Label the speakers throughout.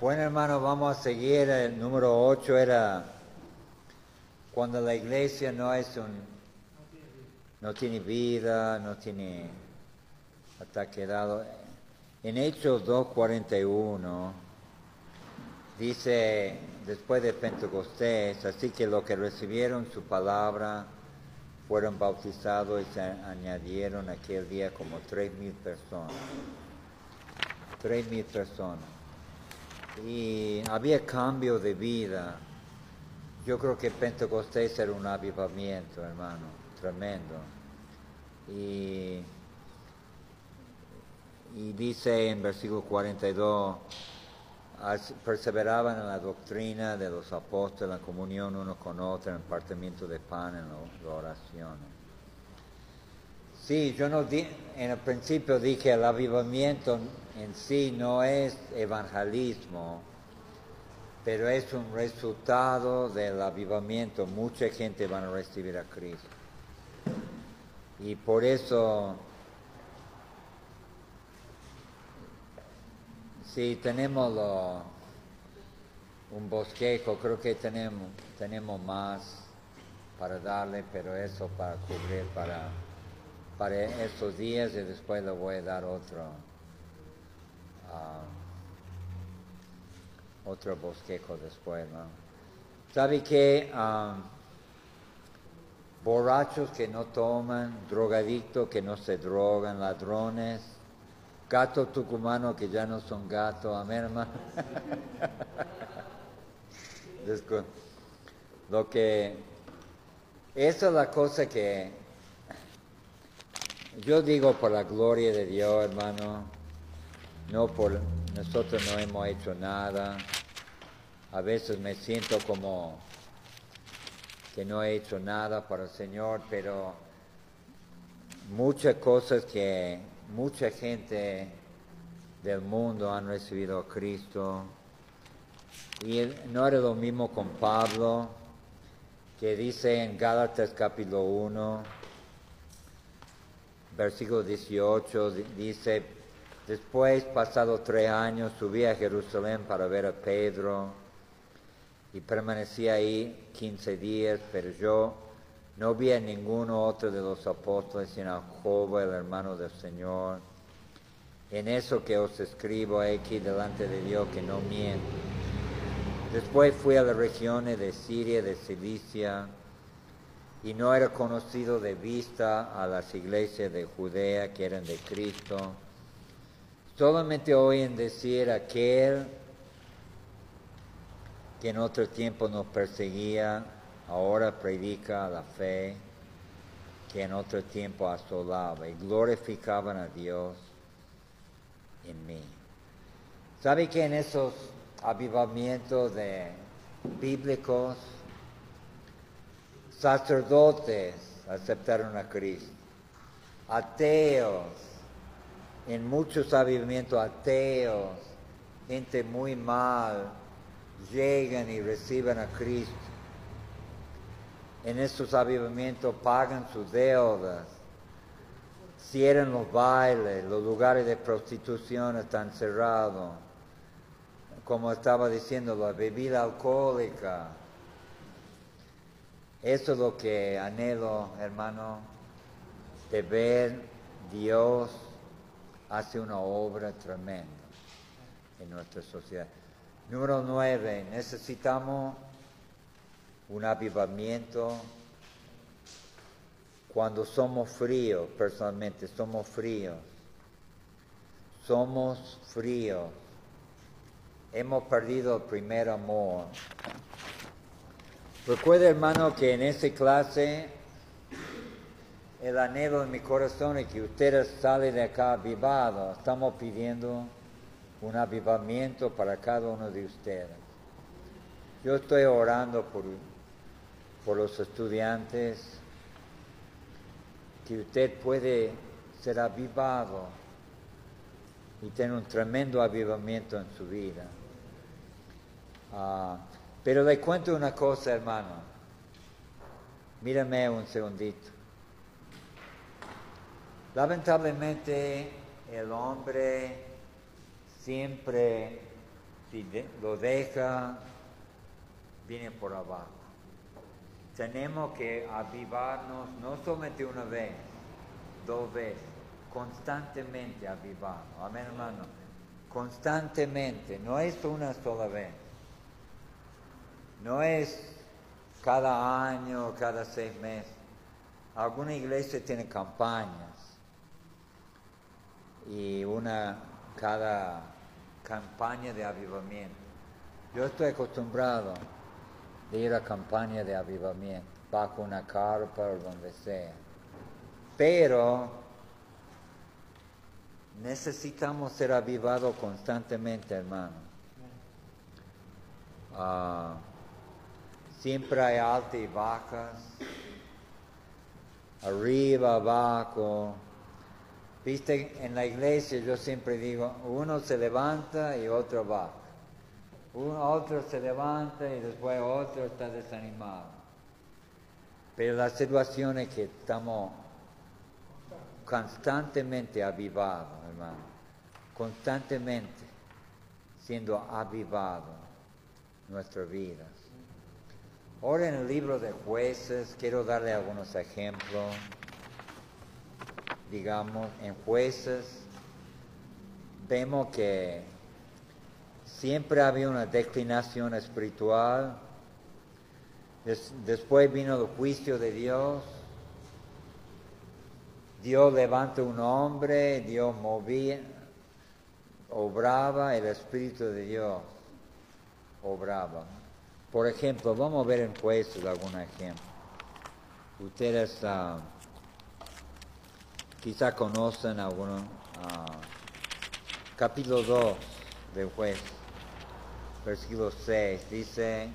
Speaker 1: Bueno, hermano, vamos a seguir. El número 8 era cuando la iglesia no es un. no tiene vida, no tiene. está quedado. En Hechos 2.41 dice, después de Pentecostés, así que los que recibieron su palabra fueron bautizados y se añadieron aquel día como tres mil personas. Tres mil personas. Y había cambio de vida. Yo creo que Pentecostés era un avivamiento, hermano, tremendo. Y, y dice en versículo 42, perseveraban en la doctrina de los apóstoles, la comunión uno con otro, en el partimiento de pan, en la oración. Sí, yo no di, en el principio dije el avivamiento en sí no es evangelismo, pero es un resultado del avivamiento. Mucha gente va a recibir a Cristo. Y por eso, si tenemos un bosquejo, creo que tenemos, tenemos más para darle, pero eso para cubrir para, para estos días y después le voy a dar otro. Otro bosquejo después, ¿no? ¿Sabe que ah, borrachos que no toman, drogadictos que no se drogan, ladrones, gatos tucumanos que ya no son gatos, amén, hermano. Lo que, esa es la cosa que yo digo por la gloria de Dios, hermano no por nosotros no hemos hecho nada. A veces me siento como que no he hecho nada para el Señor, pero muchas cosas que mucha gente del mundo han recibido a Cristo. Y no era lo mismo con Pablo, que dice en Gálatas capítulo 1, versículo 18, dice, Después, pasado tres años, subí a Jerusalén para ver a Pedro y permanecí ahí quince días, pero yo no vi a ninguno otro de los apóstoles, sino a Job, el hermano del Señor. En eso que os escribo aquí delante de Dios, que no miento. Después fui a las regiones de Siria, de Cilicia, y no era conocido de vista a las iglesias de Judea que eran de Cristo Solamente oyen decir aquel que en otro tiempo nos perseguía, ahora predica la fe, que en otro tiempo asolaba y glorificaban a Dios en mí. ¿Sabe que en esos avivamientos de bíblicos, sacerdotes aceptaron a Cristo, ateos en muchos avivamientos ateos, gente muy mal, llegan y reciben a Cristo. En estos avivamientos pagan sus deudas, cierran los bailes, los lugares de prostitución están cerrados. Como estaba diciendo, la bebida alcohólica. Eso es lo que anhelo, hermano, de ver Dios hace una obra tremenda en nuestra sociedad. Número nueve, necesitamos un avivamiento cuando somos fríos, personalmente, somos fríos. Somos fríos. Hemos perdido el primer amor. Recuerda, hermano, que en esa clase el anhelo en mi corazón es que ustedes salen de acá avivados. Estamos pidiendo un avivamiento para cada uno de ustedes. Yo estoy orando por, por los estudiantes, que usted puede ser avivado y tener un tremendo avivamiento en su vida. Ah, pero le cuento una cosa, hermano. Mírame un segundito. Lamentablemente el hombre siempre si lo deja, viene por abajo. Tenemos que avivarnos no solamente una vez, dos veces, constantemente avivarnos. Amén, hermano. Constantemente, no es una sola vez. No es cada año, cada seis meses. Alguna iglesia tiene campañas y una cada campaña de avivamiento. Yo estoy acostumbrado de ir a campaña de avivamiento, bajo una carpa o donde sea. Pero necesitamos ser avivados constantemente, hermano. Ah, siempre hay altas y bajas, arriba, abajo. Viste, en la iglesia yo siempre digo, uno se levanta y otro baja. Uno, otro se levanta y después otro está desanimado. Pero la situación es que estamos constantemente avivados, hermano. Constantemente siendo avivados nuestras vidas. Ahora en el libro de jueces quiero darle algunos ejemplos. Digamos, en jueces vemos que siempre había una declinación espiritual. Des- después vino el juicio de Dios. Dios levanta un hombre, Dios movía, obraba, el Espíritu de Dios obraba. Por ejemplo, vamos a ver en jueces algún ejemplo. Ustedes ah, quizá conocen alguno, ah, capítulo 2 del juez, versículo 6, dice,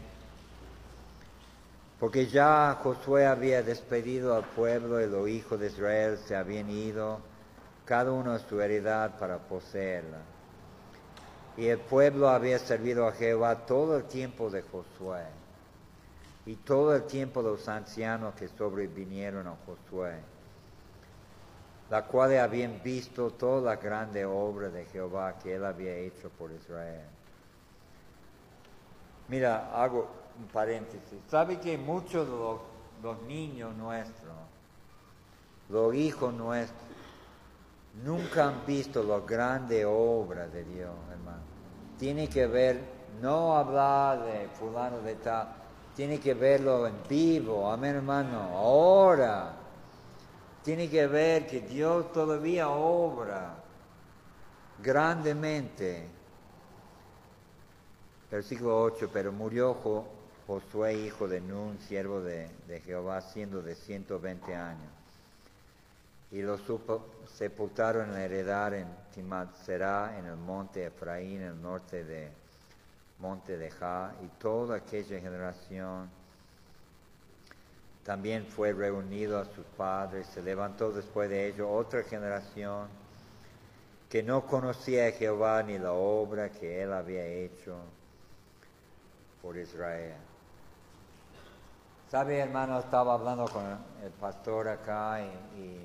Speaker 1: porque ya Josué había despedido al pueblo y los hijos de Israel se habían ido, cada uno a su heredad para poseerla. Y el pueblo había servido a Jehová todo el tiempo de Josué y todo el tiempo los ancianos que sobrevinieron a Josué, la cual habían visto toda la grande obra de Jehová que él había hecho por Israel. Mira, hago un paréntesis. ¿Sabe que muchos de los, niños nuestros, los hijos nuestros, nunca han visto la grande obra de Dios, hermano? Tiene que ver, no hablar de fulano de tal, tiene que verlo en vivo, amén, hermano, ahora. Tiene que ver que Dios todavía obra grandemente. Versículo 8, pero murió Jo- Josué, hijo de Nun, siervo de, de Jehová, siendo de 120 años. Y lo supo- sepultaron en la heredad en Timat Será, en el monte Efraín, en el norte de monte de Ja, y toda aquella generación también fue reunido a sus padres. Se levantó después de ello otra generación que no conocía a Jehová ni la obra que él había hecho por Israel. ¿Sabe, hermano? Estaba hablando con el pastor acá y, y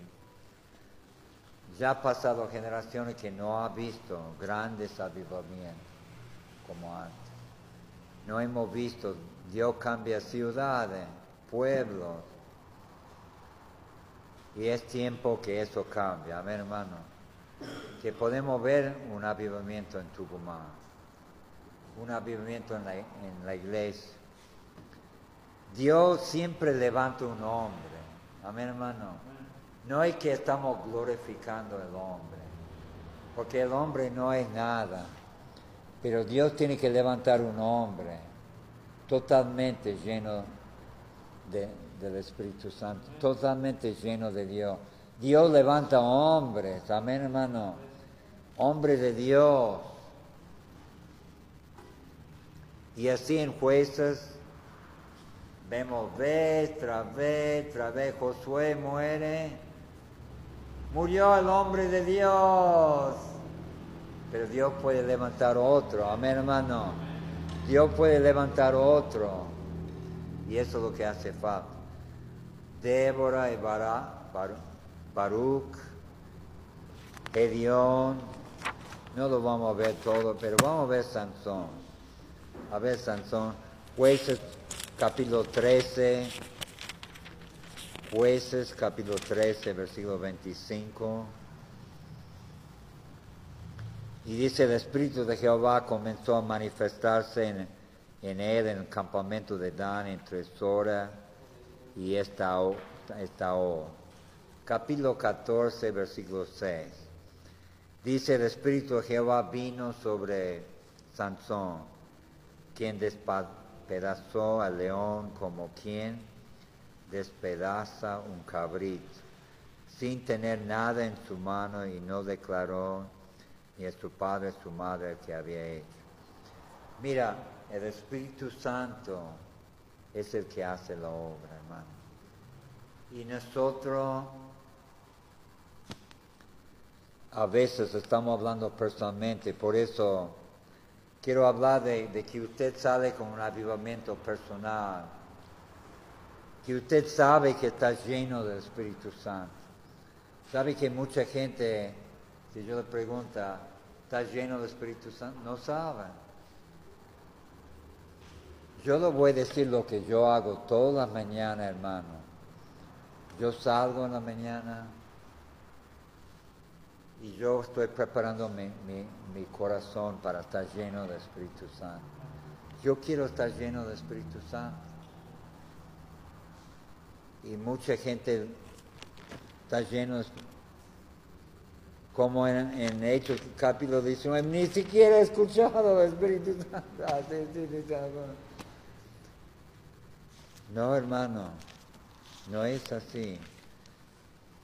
Speaker 1: ya ha pasado generaciones que no ha visto grandes avivamientos como antes. No hemos visto, Dios cambia ciudades, pueblos. Y es tiempo que eso cambie, amén hermano. Que podemos ver un avivamiento en Tucumán, un avivamiento en la, en la iglesia. Dios siempre levanta un hombre, amén hermano. No es que estamos glorificando al hombre, porque el hombre no es nada, pero Dios tiene que levantar un hombre totalmente lleno de- del Espíritu Santo, totalmente lleno de Dios. Dios levanta hombres, amén hermano, hombres de Dios. Y así en jueces vemos vez tras vez, tras Josué muere, murió el hombre de Dios, pero Dios puede levantar otro, amén hermano, Dios puede levantar otro, y eso es lo que hace falta. Débora y Baruch, Gedeón, No lo vamos a ver todo, pero vamos a ver Sansón. A ver Sansón. Jueces capítulo 13. Jueces capítulo 13, versículo 25. Y dice, el Espíritu de Jehová comenzó a manifestarse en, en él en el campamento de Dan entre Sora y esta, esta Capítulo 14, versículo 6. Dice, el Espíritu de Jehová vino sobre Sansón, quien despedazó al león como quien despedaza un cabrito, sin tener nada en su mano y no declaró ni a su padre, su madre que había hecho. Mira, el Espíritu Santo es el que hace la obra, hermano. Y nosotros a veces estamos hablando personalmente, por eso quiero hablar de, que usted sale con un avivamiento personal, que usted sabe que está lleno del Espíritu Santo. Sabe que mucha gente, si yo le pregunto, está lleno del Espíritu Santo, no saben. Yo le voy a decir lo que yo hago toda la mañana, hermano. Yo salgo en la mañana y yo estoy preparando mi, mi, corazón para estar lleno del Espíritu Santo. Yo quiero estar lleno del Espíritu Santo. Y mucha gente está lleno de como en, en Hechos capítulo 19, ni siquiera he escuchado el Espíritu Santo. No, hermano, no es así.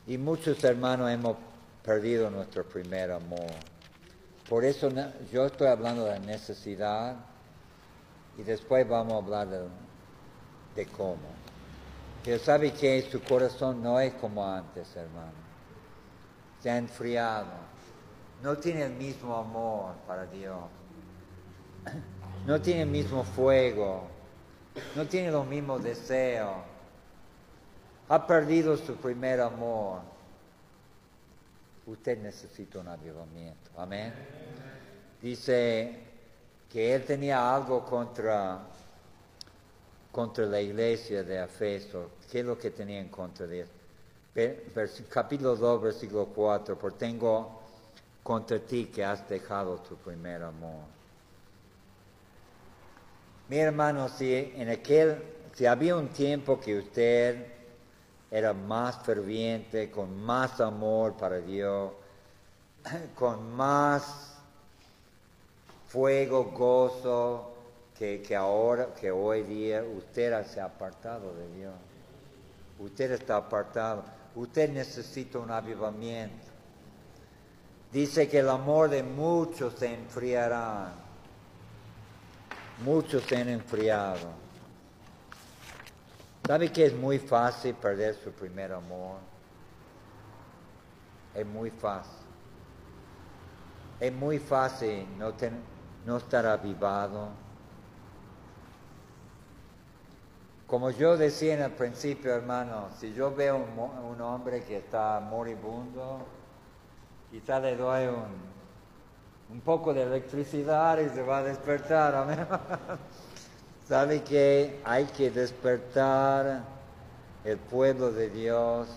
Speaker 1: Y muchos hermanos hemos perdido nuestro primer amor. Por eso yo estoy hablando de necesidad y después vamos a hablar de, de cómo. Pero sabe que su corazón no es como antes, hermano se ha enfriado, no tiene el mismo amor para Dios, no tiene el mismo fuego, no tiene los mismos deseos, ha perdido su primer amor. Usted necesita un avivamiento, amén. Dice que él tenía algo contra, contra la iglesia de Efeso. ¿Qué es lo que tenía en contra de eso? capítulo 2, versículo 4, por tengo contra ti que has dejado tu primer amor. Mi hermano, si en aquel, si había un tiempo que usted era más ferviente, con más amor para Dios, con más fuego, gozo, que, que ahora, que hoy día usted se ha apartado de Dios. Usted está apartado usted necesita un avivamiento. Dice que el amor de muchos se enfriará. Muchos se han enfriado. ¿Sabe que es muy fácil perder su primer amor? Es muy fácil. Es muy fácil no, no estar avivado Como yo decía en el principio, hermano, si yo veo un, un hombre que está moribundo, quizá le doy un, un, poco de electricidad y se va a despertar. Amén. ¿Sabe que hay que despertar el pueblo de Dios?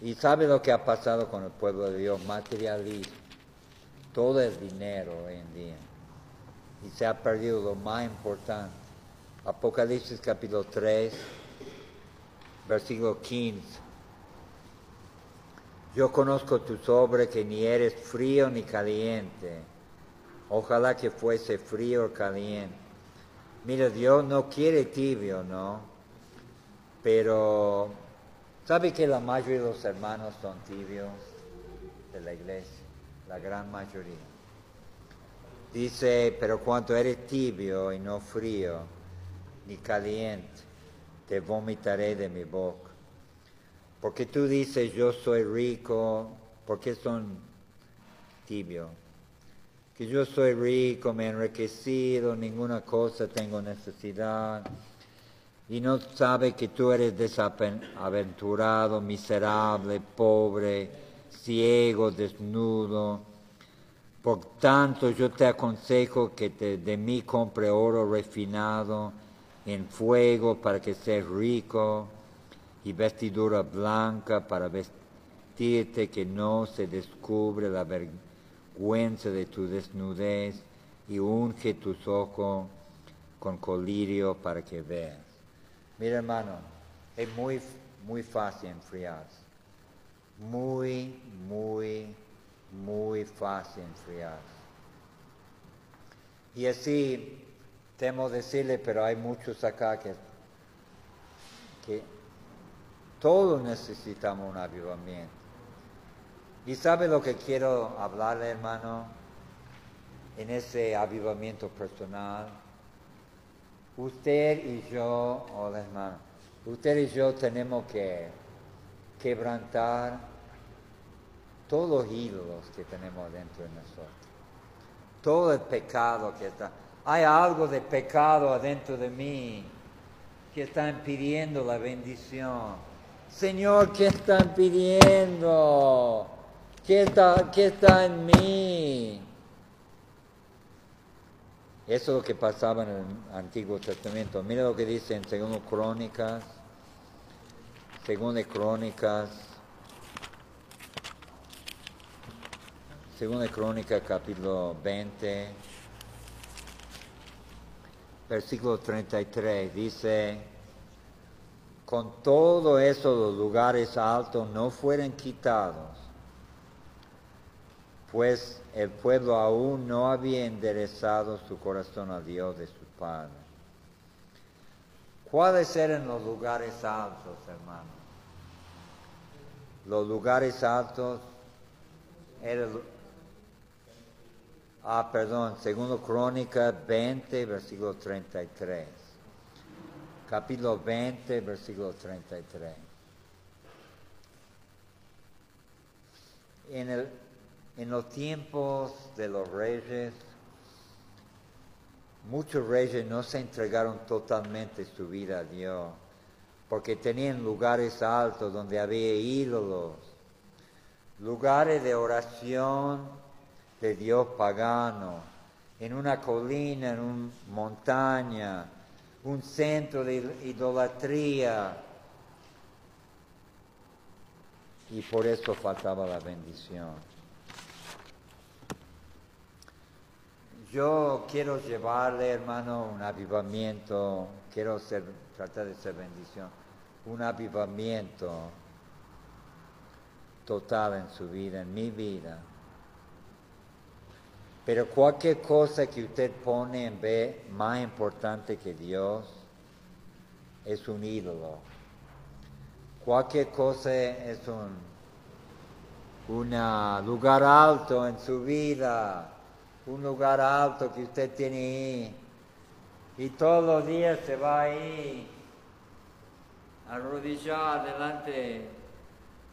Speaker 1: Y sabe lo que ha pasado con el pueblo de Dios, materialismo. Todo es dinero hoy en día. Y se ha perdido lo más importante Apocalipsis capítulo 3, versículo 15. Yo conozco tu sobre que ni eres frío ni caliente. Ojalá que fuese frío o caliente. Mira, Dios no quiere tibio, ¿no? Pero, ¿sabe que la mayoría de los hermanos son tibios de la iglesia? La gran mayoría. Dice, pero cuando eres tibio y no frío, ni caliente, te vomitaré de mi boca. Porque tú dices, yo soy rico, porque son tibios. Que yo soy rico, me he enriquecido, ninguna cosa tengo necesidad. Y no sabe que tú eres desaventurado, miserable, pobre, ciego, desnudo. Por tanto, yo te aconsejo que de mí compre oro refinado en fuego para que seas rico y vestidura blanca para vestirte que no se descubre la vergüenza de tu desnudez y unge tus ojos con colirio para que veas. Mira hermano, es muy, muy fácil enfriarse. Muy, muy, muy fácil enfriarse. Y así, temo decirle, pero hay muchos acá que, que todos necesitamos un avivamiento. ¿Y sabe lo que quiero hablarle, hermano? En ese avivamiento personal. Usted y yo, hola hermano, usted y yo tenemos que quebrantar todos los ídolos que tenemos dentro de nosotros. Todo el pecado que está. Hay algo de pecado adentro de mí que está impidiendo la bendición. Señor, ¿qué están pidiendo? ¿Qué está, qué está en mí? Eso es lo que pasaba en el Antiguo Testamento. Mira lo que dice en Segundo Crónicas, Segunda Crónicas, Segunda Crónica, capítulo 20, versículo 33, dice, con todo eso los lugares altos no fueron quitados, pues el pueblo aún no había enderezado su corazón a Dios de su Padre. ¿Cuáles eran los lugares altos, hermano? Los lugares altos eran... Ah, perdón, segundo Crónica 20, versículo 33. Capítulo 20, versículo 33. En en los tiempos de los reyes, muchos reyes no se entregaron totalmente su vida a Dios, porque tenían lugares altos donde había ídolos, lugares de oración de Dios pagano, en una colina, en una montaña, un centro de idolatría. Y por eso faltaba la bendición. Yo quiero llevarle, hermano, un avivamiento, quiero ser, tratar de ser bendición, un avivamiento total en su vida, en mi vida. Pero cualquier cosa que usted pone en vez más importante que Dios es un ídolo. Cualquier cosa es un lugar alto en su vida un lugar alto que usted tiene ahí. Y todos los días se va ahí a arrodillar delante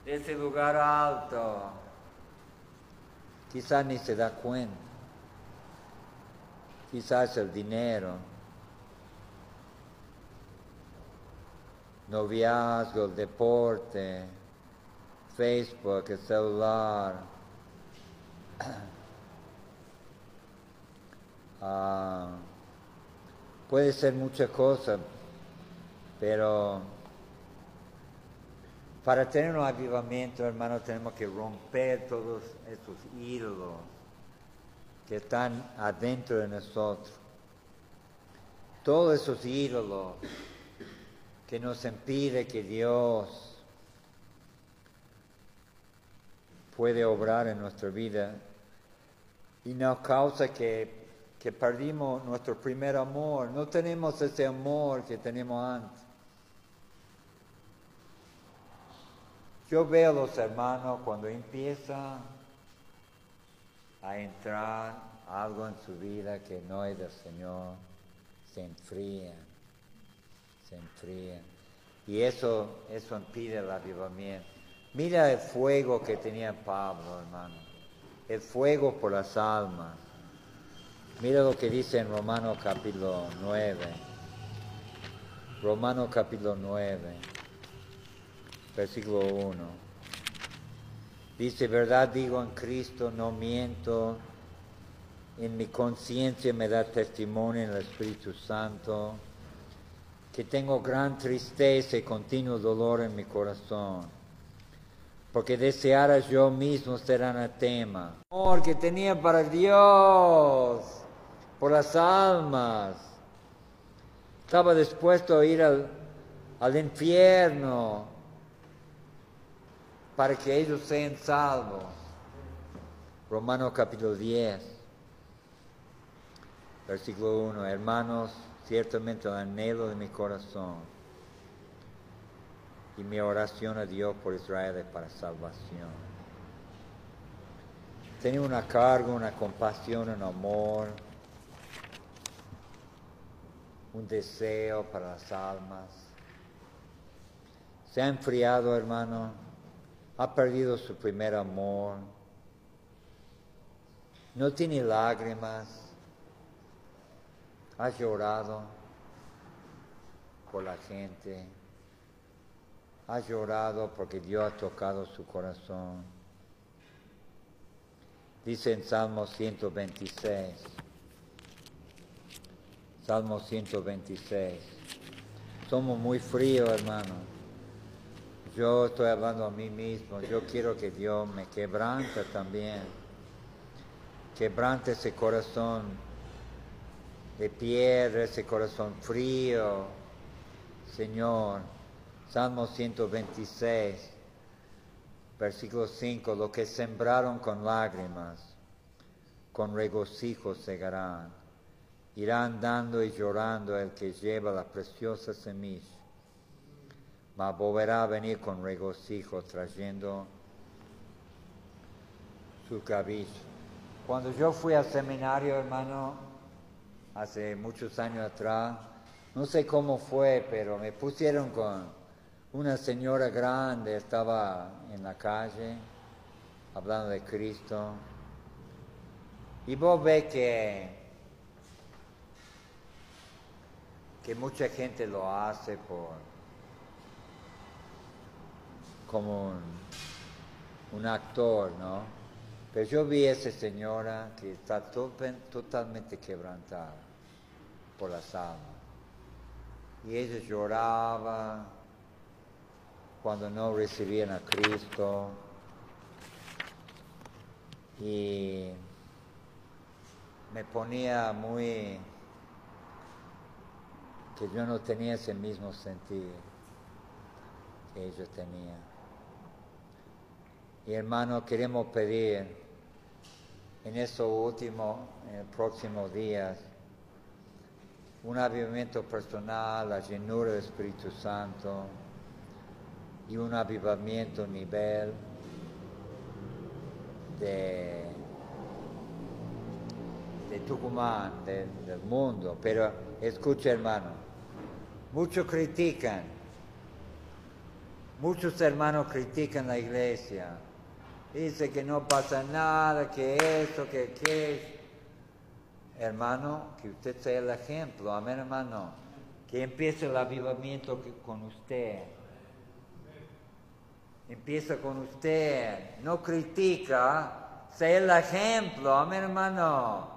Speaker 1: de ese lugar alto. Quizás ni se da cuenta. Quizás el dinero. Noviazgo, el deporte, Facebook, el celular. Ah, puede ser muchas cosas, pero para tener un avivamiento, hermano, tenemos que romper todos esos ídolos que están adentro de nosotros. Todos esos ídolos que nos impide que Dios puede obrar en nuestra vida y nos causa que que perdimos nuestro primer amor, no tenemos ese amor que teníamos antes. Yo veo a los hermanos cuando empieza a entrar algo en su vida que no es del Señor, se enfrían, se enfrían. Y eso, eso impide el avivamiento. Mira el fuego que tenía Pablo, hermano. El fuego por las almas. Mira lo que dice en Romano capítulo 9. Romano capítulo 9, versículo 1. Dice, verdad digo en Cristo, no miento. En mi conciencia me da testimonio en el Espíritu Santo que tengo gran tristeza y continuo dolor en mi corazón, porque deseara yo mismo ser anatema. Amor que tenía para Dios, por las almas. Estaba dispuesto a ir al, al infierno para que ellos sean salvos. Romanos capítulo 10, versículo 1. Hermanos, ciertamente el anhelo de mi corazón y mi oración a Dios por Israel es para salvación. Tenía una carga, una compasión, un amor, un deseo para las almas. Se ha enfriado, hermano, ha perdido su primer amor, no tiene lágrimas, ha llorado por la gente, ha llorado porque Dios ha tocado su corazón. Dice en Salmo 126, Salmo 126, somos muy fríos, hermano. Yo estoy hablando a mí mismo, yo quiero que Dios me quebrante también, quebrante ese corazón de piedra, ese corazón frío. Señor, Salmo 126, versículo 5, lo que sembraron con lágrimas, con regocijo segarán. Irá andando y llorando el que lleva la preciosa semilla, mas volverá a venir con regocijo trayendo su cabello. Cuando yo fui al seminario, hermano, hace muchos años atrás, no sé cómo fue, pero me pusieron con una señora grande, estaba en la calle hablando de Cristo. Y vos ves que, que mucha gente lo hace por como un, actor, ¿no? Pero yo vi a esa señora que está to- totalmente quebrantada por las almas. Y ella lloraba cuando no recibían a Cristo. Y me ponía muy que yo no tenía ese mismo sentir que ellos tenían. Y hermano, queremos pedir en estos últimos, en los próximos días, un avivamiento personal, la llenura del Espíritu Santo y un avivamiento nivel de, Tucumán, de- del mundo. Pero escucha hermano, muchos critican, muchos hermanos critican la iglesia. Dice que no pasa nada, que esto, que que Hermano, que usted sea el ejemplo, amén hermano. Que empiece el avivamiento con usted. Empieza con usted. No critica, sea el ejemplo, amén hermano.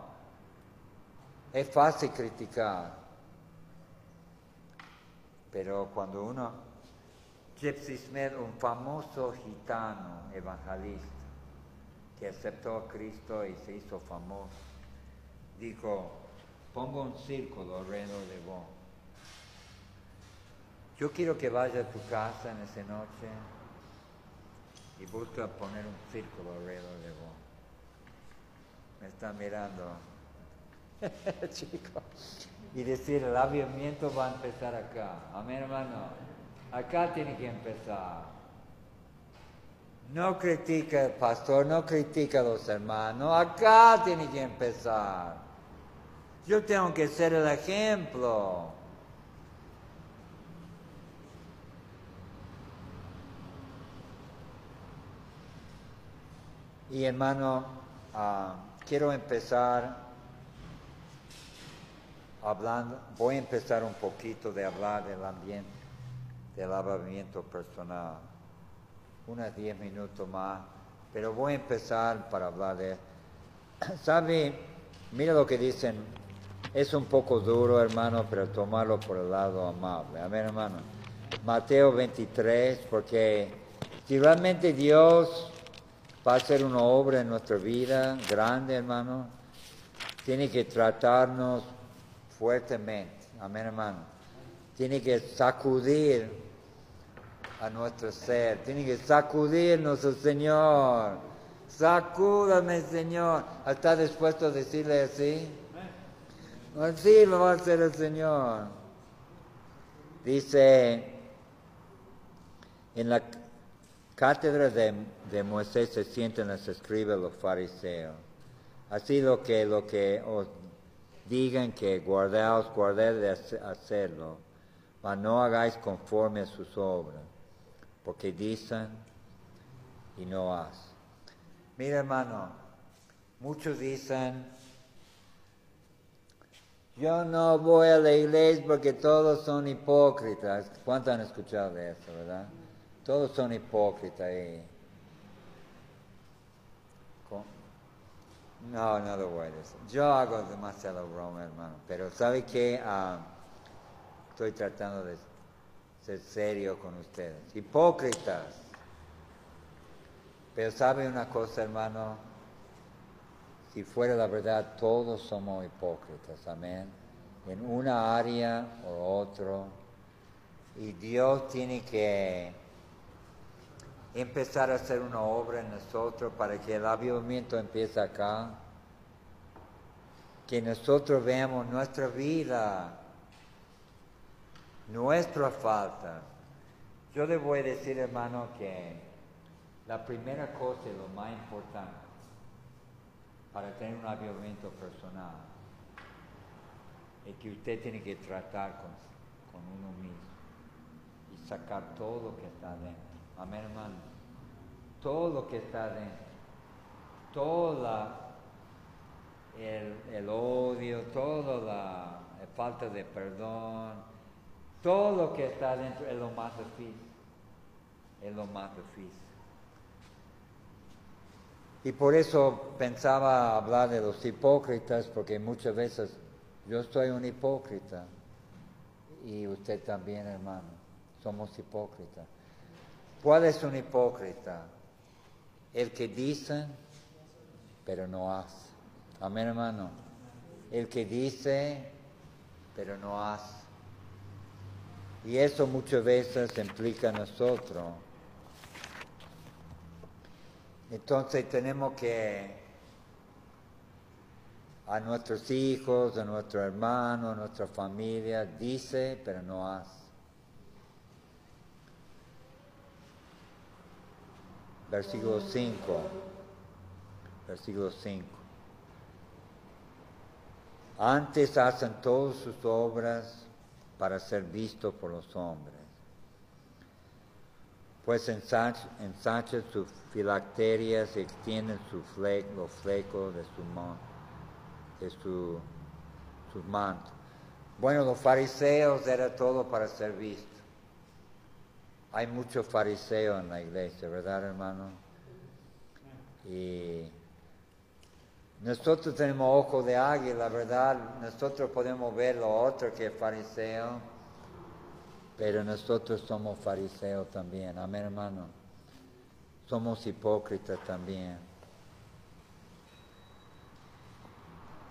Speaker 1: Es fácil criticar. Pero cuando uno, Gypsy Smith, un famoso gitano evangelista, que aceptó a Cristo y se hizo famoso, dijo, pongo un círculo alrededor de vos. Yo quiero que vaya a tu casa en esa noche y busca poner un círculo alrededor de vos. Me está mirando, chico. Y decir, el avivamiento va a empezar acá. Amén, hermano. Acá tiene que empezar. No critica el pastor, no critica a los hermanos. Acá tiene que empezar. Yo tengo que ser el ejemplo. Y hermano, ah, quiero empezar hablando, voy a empezar un poquito de hablar del ambiente, del lavamiento personal. Unos diez minutos más. pero voy a empezar para hablar de... ¿Sabe? Mira lo que dicen. Es un poco duro, hermano, pero tomarlo por el lado amable. Amén, hermano. Mateo 23, porque si realmente Dios va a hacer una obra en nuestra vida grande, hermano, tiene que tratarnos fuertemente. Amén, hermano. Tiene que sacudir a nuestro ser. Tiene que sacudirnos el Señor. Sacúdame, Señor. ¿Está dispuesto a decirle así? Así lo va a hacer el Señor. Dice, en la cátedra de, de Moisés se sienten los escribas los fariseos. Así lo que, lo que os digan que guardaos, guardad de hacerlo, mas no hagáis conforme a sus obras, porque dicen y no hacen. Mira hermano, muchos dicen, yo no voy a la iglesia porque todos son hipócritas. ¿Cuántos han escuchado eso, verdad? Todos son hipócritas. No, no lo voy a decir. Yo hago demasiado broma, hermano. Pero ¿sabe qué? Ah, estoy tratando de ser serio con ustedes. Hipócritas. Pero ¿sabe una cosa, hermano? Si fuera la verdad, todos somos hipócritas, amén. En una área o otro. Y Dios tiene que empezar a hacer una obra en nosotros para que el avivamiento empiece acá. Que nosotros veamos nuestra vida, nuestra falta. Yo le voy a decir, hermano, que la primera cosa y lo más importante para tener un avivamiento personal es que usted tiene que tratar con, con uno mismo y sacar todo lo que está dentro. Amén, hermano. Todo lo que está dentro. Toda el, el odio, toda la, falta de perdón, todo lo que está dentro es lo más difícil. Es lo más difícil. Y por eso pensaba hablar de los hipócritas, porque muchas veces yo soy un hipócrita y usted también, hermano, somos hipócritas. ¿Cuál es un hipócrita? El que dice, pero no hace. Amén, hermano. El que dice, pero no hace. Y eso muchas veces implica a nosotros entonces tenemos que a nuestros hijos, a nuestros hermanos, a nuestra familia, dice, pero no hace. Versículo 5. Versículo 5. Antes hacen todas sus obras para ser vistos por los hombres pues ensanchan sus filacterias y extienden su los flecos de su, sus mantos. Bueno, los fariseos era todo para ser visto. Hay muchos fariseos en la iglesia, ¿verdad, hermano? Y nosotros tenemos ojo de águila, ¿verdad? Nosotros podemos ver lo otro que es fariseo pero nosotros somos fariseos también, amén hermano. Somos hipócritas también.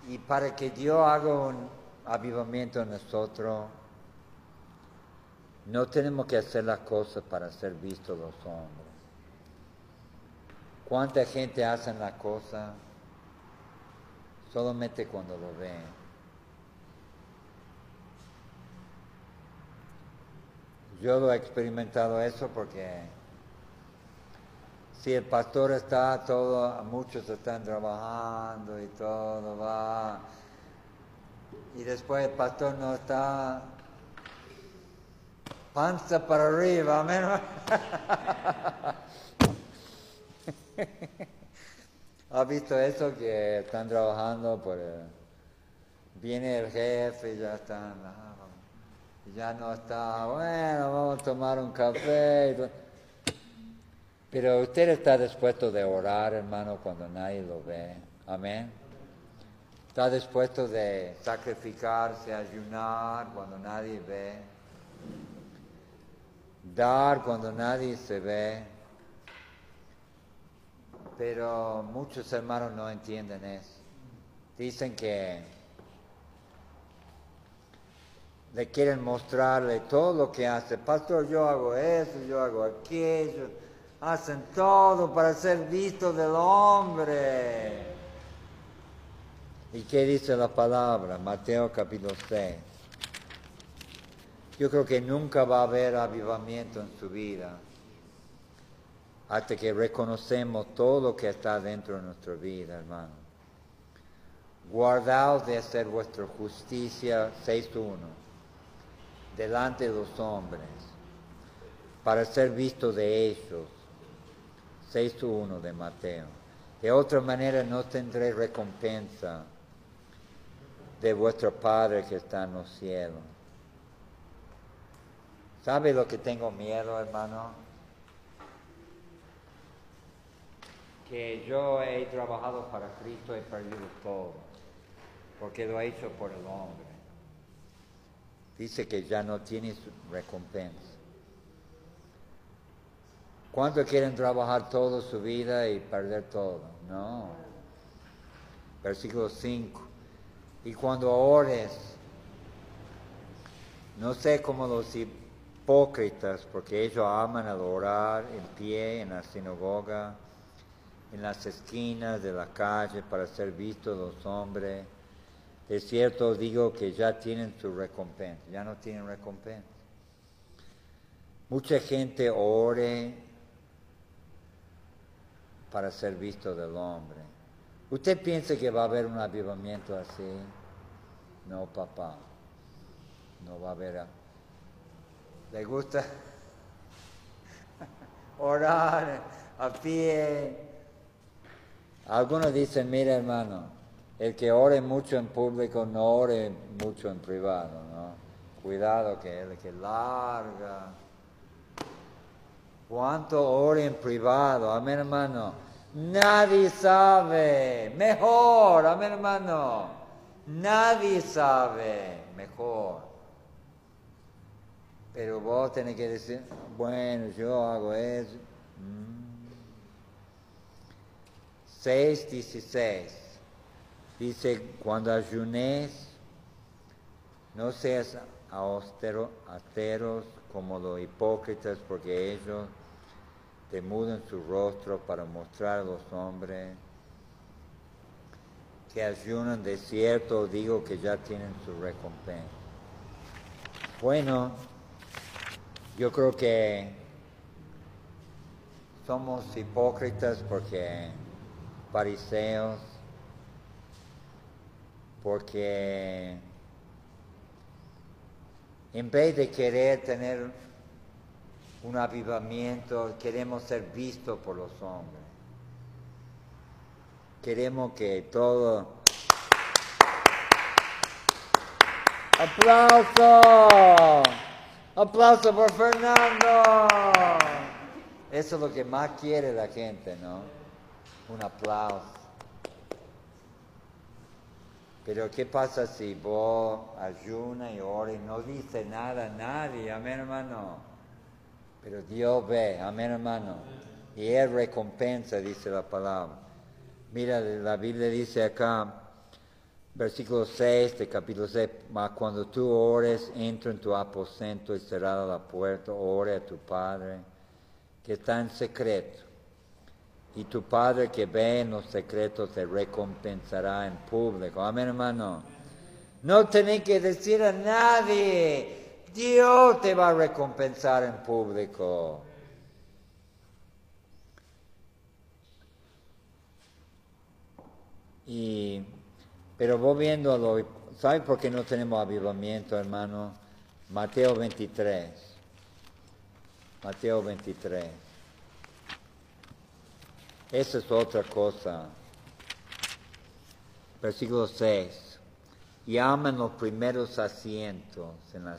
Speaker 1: Y para que Dios haga un avivamiento en nosotros, no tenemos que hacer las cosas para ser vistos los hombres. ¿Cuánta gente hace la cosa solamente cuando lo ven? Yo lo he experimentado eso porque si el pastor está, todo, muchos están trabajando y todo va, y después el pastor no está, panza para arriba, amén. ¿Ha visto eso que están trabajando por viene el jefe y ya están ya no está, bueno, vamos a tomar un café. Pero usted está dispuesto de orar, hermano, cuando nadie lo ve. Amén. Está dispuesto de sacrificarse, ayunar cuando nadie ve. Dar cuando nadie se ve. Pero muchos hermanos no entienden eso. Dicen que le quieren mostrarle todo lo que hace. Pastor, yo hago eso, yo hago aquello. Hacen todo para ser visto del hombre. ¿Y qué dice la palabra? Mateo capítulo 6. Yo creo que nunca va a haber avivamiento en su vida hasta que reconocemos todo lo que está dentro de nuestra vida, hermano. Guardaos de hacer vuestra justicia, 6.1, delante de los hombres, para ser visto de ellos, 6.1 de Mateo. De otra manera no tendré recompensa de vuestro Padre que está en los cielos. ¿Sabe lo que tengo miedo, hermano? Que yo he trabajado para Cristo he perdido todo, porque lo he hecho por el hombre. Dice que ya no tiene su recompensa. ¿Cuántos quieren trabajar toda su vida y perder todo? No. Versículo 5. Y cuando ores, no sé cómo los hipócritas, porque ellos aman al orar en pie en la sinagoga en las esquinas de la calle para ser vistos los hombres. Es cierto, digo que ya tienen su recompensa, ya no tienen recompensa. Mucha gente ore para ser visto del hombre. ¿Usted piensa que va a haber un avivamiento así? No, papá. No va a haber. ¿Le gusta orar a pie? Algunos dicen, mira hermano, el que ore mucho en público no ore mucho en privado, ¿no? Cuidado que el que larga. ¿Cuánto ore en privado? Amén hermano. Nadie sabe. Mejor, amén hermano. Nadie sabe. Mejor. Pero vos tenés que decir, bueno, yo hago eso. Mm. 6.16 dice, cuando ayunes, no seas austeros como los hipócritas, porque ellos te mudan su rostro para mostrar a los hombres que ayunan de cierto, digo que ya tienen su recompensa. Bueno, yo creo que somos hipócritas porque fariseos, porque en vez de querer tener un avivamiento, queremos ser vistos por los hombres. Queremos que todo... ¡Aplauso! ¡Aplauso por Fernando! Eso es lo que más quiere la gente, ¿no? Un aplauso. Pero ¿qué pasa si vos ayunas y oras y no dice nada a nadie? Amén, hermano. Pero Dios ve, amén, hermano. Y Él recompensa, dice la palabra. Mira, la Biblia dice acá, versículo 6 de capítulo 6, mas cuando tú ores, entra en tu aposento y cerrada la puerta, ore a tu Padre, que está en secreto y tu Padre que ve en los secretos te recompensará en público. Amén, hermano. No tenés que decir a nadie, Dios te va a recompensar en público. Y, pero vos viendo, lo, ¿sabes por qué no tenemos avivamiento, hermano? Mateo 23. Mateo 23. Esa es otra cosa. Versículo 6. Llaman los primeros asientos en la,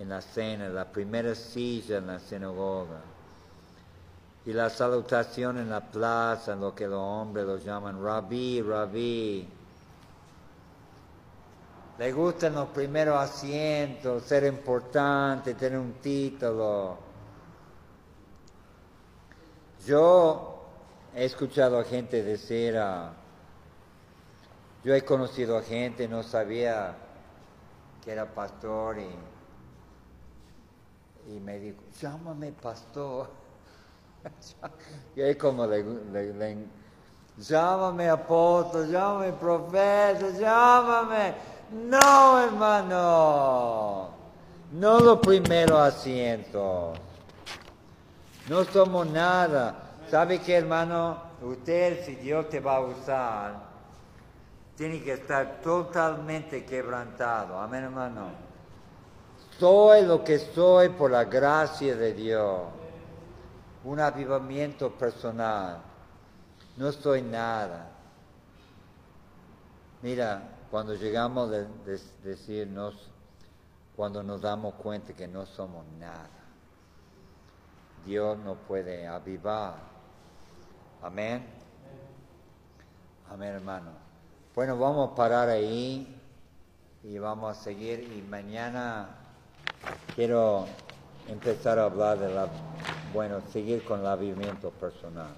Speaker 1: en la cena, la primera silla en la sinagoga. Y la salutación en la plaza, lo que los hombres lo llaman rabí, rabí. Le gustan los primeros asientos, ser importante, tener un título. Yo he escuchado a gente decir, ah, yo he conocido a gente, no sabía que era pastor y, me dijo, llámame pastor. y ahí como le, le, llámame apóstol, llámame profeta, llámame. No, hermano, no los primeros asientos. No somos nada. ¿Sabe qué, hermano? Usted, si Dios te va a usar, tiene que estar totalmente quebrantado. Amén, hermano. Soy lo que soy por la gracia de Dios. Un avivamiento personal. No soy nada. Mira, cuando llegamos a de, de, decirnos, cuando nos damos cuenta que no somos nada, Dios nos puede avivar. Amén. Amén, hermano. Bueno, vamos a parar ahí y vamos a seguir y mañana quiero empezar a hablar de la, bueno, seguir con el avivamiento personal.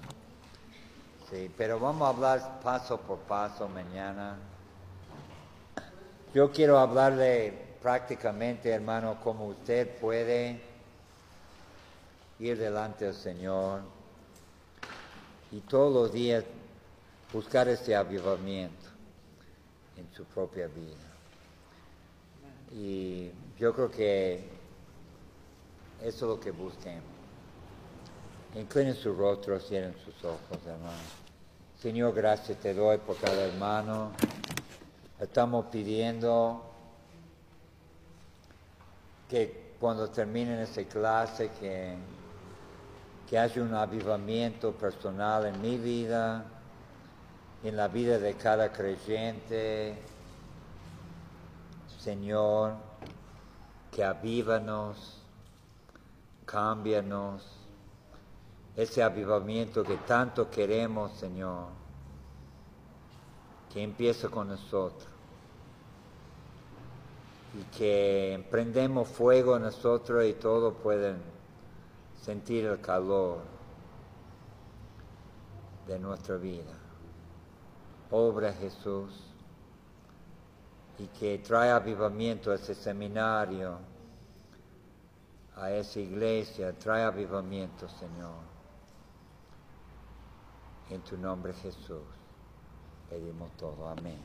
Speaker 1: Sí, pero vamos a hablar paso por paso mañana. Yo quiero hablarle prácticamente, hermano, cómo usted puede ir delante del Señor y todos los días buscar ese avivamiento en su propia vida. Y yo creo que eso es lo que busquemos. Inclinen su rostro, cierren sus ojos, hermano. Señor, gracias te doy por cada hermano. Estamos pidiendo que cuando terminen esta clase, que, que haya un avivamiento personal en mi vida, en la vida de cada creyente. Señor, que avívanos, cámbianos, ese avivamiento que tanto queremos, Señor, que empiece con nosotros y que prendemos fuego nosotros y todos pueden sentir el calor de nuestra vida. Obra Jesús y que trae avivamiento a ese seminario, a esa iglesia, trae avivamiento, Señor. En tu nombre Jesús pedimos todo. Amén.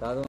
Speaker 1: Amén.